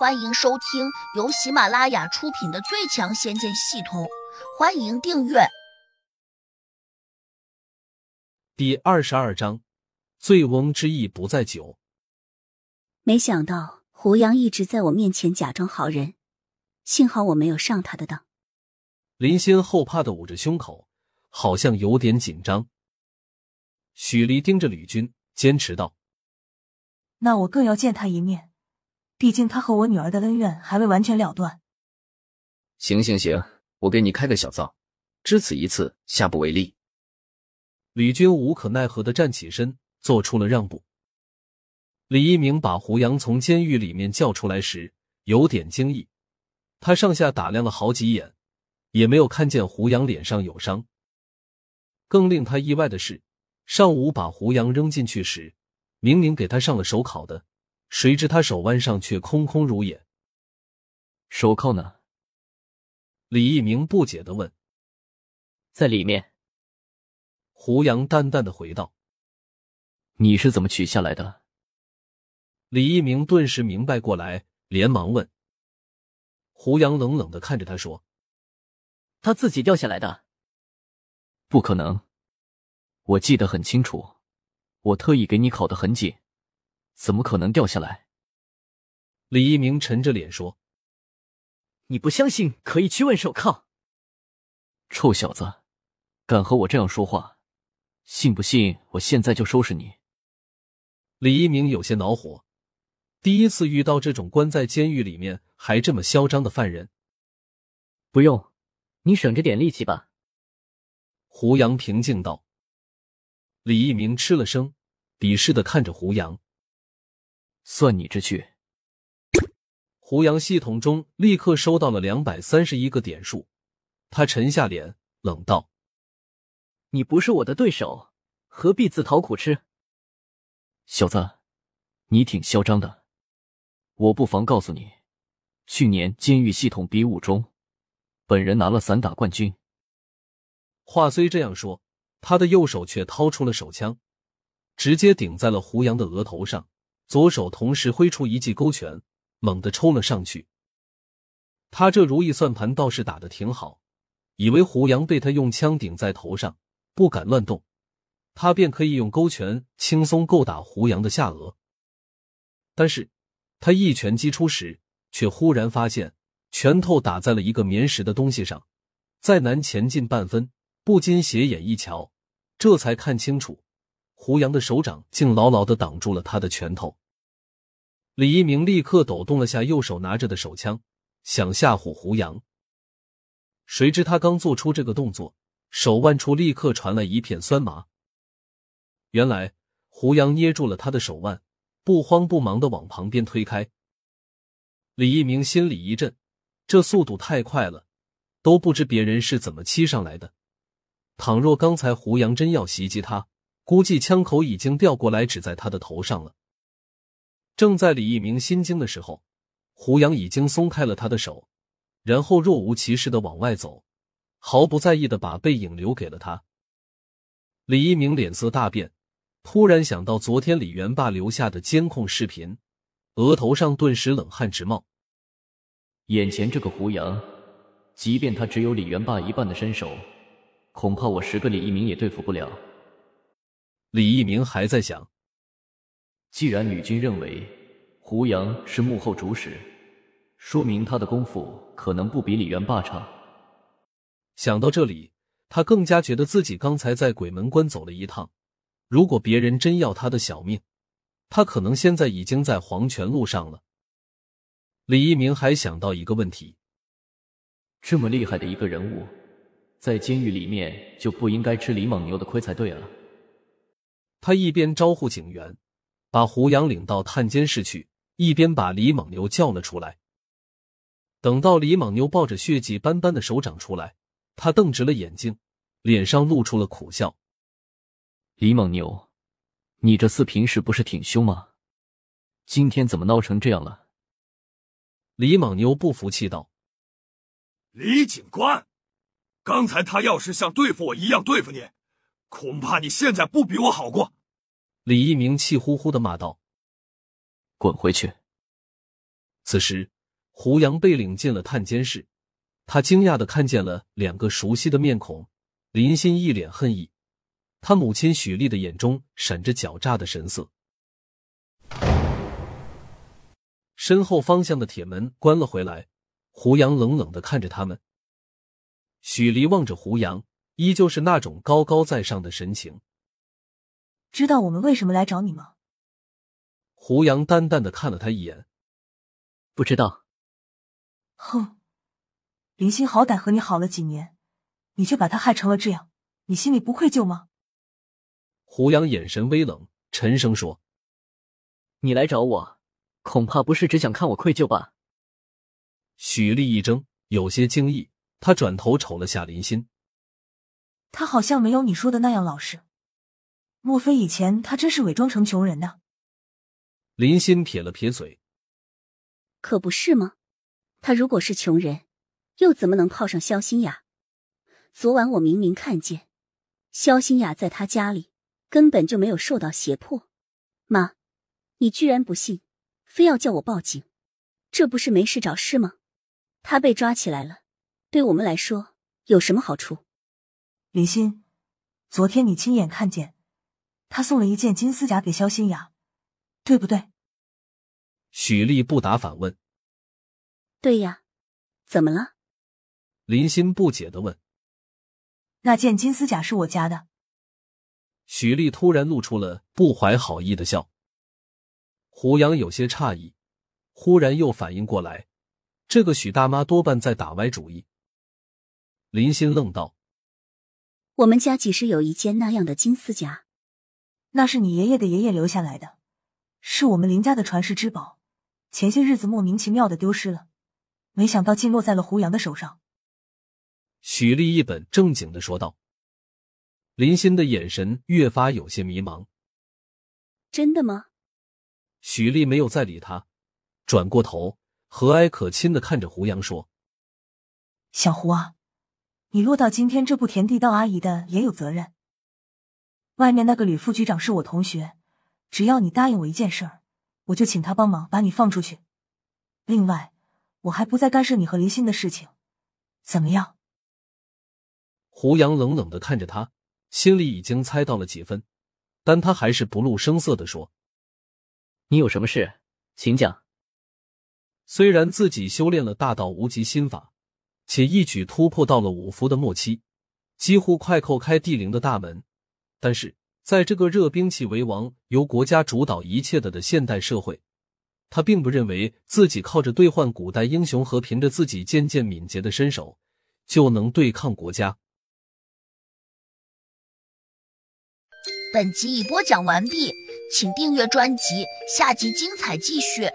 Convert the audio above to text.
欢迎收听由喜马拉雅出品的《最强仙剑系统》，欢迎订阅。第二十二章，醉翁之意不在酒。没想到胡杨一直在我面前假装好人，幸好我没有上他的当。林仙后怕的捂着胸口，好像有点紧张。许离盯着吕军，坚持道：“那我更要见他一面。”毕竟他和我女儿的恩怨还未完全了断。行行行，我给你开个小灶，只此一次，下不为例。李军无可奈何的站起身，做出了让步。李一鸣把胡杨从监狱里面叫出来时，有点惊异。他上下打量了好几眼，也没有看见胡杨脸上有伤。更令他意外的是，上午把胡杨扔进去时，明明给他上了手铐的。谁知他手腕上却空空如也，手铐呢？李一鸣不解的问。在里面。胡杨淡淡的回道。你是怎么取下来的？李一鸣顿时明白过来，连忙问。胡杨冷冷的看着他说：“他自己掉下来的。不可能，我记得很清楚，我特意给你铐的很紧。”怎么可能掉下来？李一鸣沉着脸说：“你不相信，可以去问手铐。”臭小子，敢和我这样说话，信不信我现在就收拾你？李一鸣有些恼火，第一次遇到这种关在监狱里面还这么嚣张的犯人。不用，你省着点力气吧。”胡杨平静道。李一鸣吃了声，鄙视的看着胡杨。算你知趣。胡杨系统中立刻收到了两百三十一个点数，他沉下脸，冷道：“你不是我的对手，何必自讨苦吃？”小子，你挺嚣张的。我不妨告诉你，去年监狱系统比武中，本人拿了散打冠军。话虽这样说，他的右手却掏出了手枪，直接顶在了胡杨的额头上。左手同时挥出一记勾拳，猛地抽了上去。他这如意算盘倒是打的挺好，以为胡杨被他用枪顶在头上，不敢乱动，他便可以用勾拳轻松够打胡杨的下颚。但是，他一拳击出时，却忽然发现拳头打在了一个棉实的东西上，再难前进半分，不禁斜眼一瞧，这才看清楚，胡杨的手掌竟牢牢的挡住了他的拳头。李一鸣立刻抖动了下右手拿着的手枪，想吓唬胡杨。谁知他刚做出这个动作，手腕处立刻传来一片酸麻。原来胡杨捏住了他的手腕，不慌不忙的往旁边推开。李一鸣心里一震，这速度太快了，都不知别人是怎么欺上来的。倘若刚才胡杨真要袭击他，估计枪口已经调过来指在他的头上了。正在李一鸣心惊的时候，胡杨已经松开了他的手，然后若无其事的往外走，毫不在意的把背影留给了他。李一鸣脸色大变，突然想到昨天李元霸留下的监控视频，额头上顿时冷汗直冒。眼前这个胡杨，即便他只有李元霸一半的身手，恐怕我十个李一鸣也对付不了。李一鸣还在想。既然吕军认为胡杨是幕后主使，说明他的功夫可能不比李元霸差。想到这里，他更加觉得自己刚才在鬼门关走了一趟。如果别人真要他的小命，他可能现在已经在黄泉路上了。李一鸣还想到一个问题：这么厉害的一个人物，在监狱里面就不应该吃李莽牛的亏才对啊！他一边招呼警员。把胡杨领到探监室去，一边把李猛牛叫了出来。等到李莽牛抱着血迹斑斑的手掌出来，他瞪直了眼睛，脸上露出了苦笑。李猛牛，你这厮平时不是挺凶吗？今天怎么闹成这样了？李莽牛不服气道：“李警官，刚才他要是像对付我一样对付你，恐怕你现在不比我好过。”李一鸣气呼呼的骂道：“滚回去！”此时，胡杨被领进了探监室，他惊讶的看见了两个熟悉的面孔。林欣一脸恨意，他母亲许丽的眼中闪着狡诈的神色。身后方向的铁门关了回来，胡杨冷冷的看着他们。许离望着胡杨，依旧是那种高高在上的神情。知道我们为什么来找你吗？胡杨淡淡的看了他一眼，不知道。哼，林心好歹和你好了几年。你却把他害成了这样，你心里不愧疚吗？胡杨眼神微冷，沉声说：“你来找我，恐怕不是只想看我愧疚吧？”许丽一怔，有些惊异，他转头瞅了下林心，他好像没有你说的那样老实，莫非以前他真是伪装成穷人的？林心撇了撇嘴：“可不是吗？他如果是穷人，又怎么能泡上肖新雅？”昨晚我明明看见肖新雅在他家里，根本就没有受到胁迫。妈，你居然不信，非要叫我报警，这不是没事找事吗？他被抓起来了，对我们来说有什么好处？林欣，昨天你亲眼看见他送了一件金丝甲给肖新雅，对不对？许丽不答，反问：“对呀，怎么了？”林欣不解的问。那件金丝甲是我家的。许丽突然露出了不怀好意的笑。胡杨有些诧异，忽然又反应过来，这个许大妈多半在打歪主意。林心愣道：“我们家几时有一件那样的金丝甲？那是你爷爷的爷爷留下来的，是我们林家的传世之宝。前些日子莫名其妙的丢失了，没想到竟落在了胡杨的手上。”许丽一本正经的说道，林欣的眼神越发有些迷茫。真的吗？许丽没有再理他，转过头，和蔼可亲的看着胡杨说：“小胡啊，你落到今天这步田地，当阿姨的也有责任。外面那个吕副局长是我同学，只要你答应我一件事儿，我就请他帮忙把你放出去。另外，我还不再干涉你和林欣的事情，怎么样？”胡杨冷冷的看着他，心里已经猜到了几分，但他还是不露声色的说：“你有什么事，请讲。”虽然自己修炼了大道无极心法，且一举突破到了五符的末期，几乎快扣开地灵的大门，但是在这个热兵器为王、由国家主导一切的的现代社会，他并不认为自己靠着兑换古代英雄和凭着自己渐渐敏捷的身手就能对抗国家。本集已播讲完毕，请订阅专辑，下集精彩继续。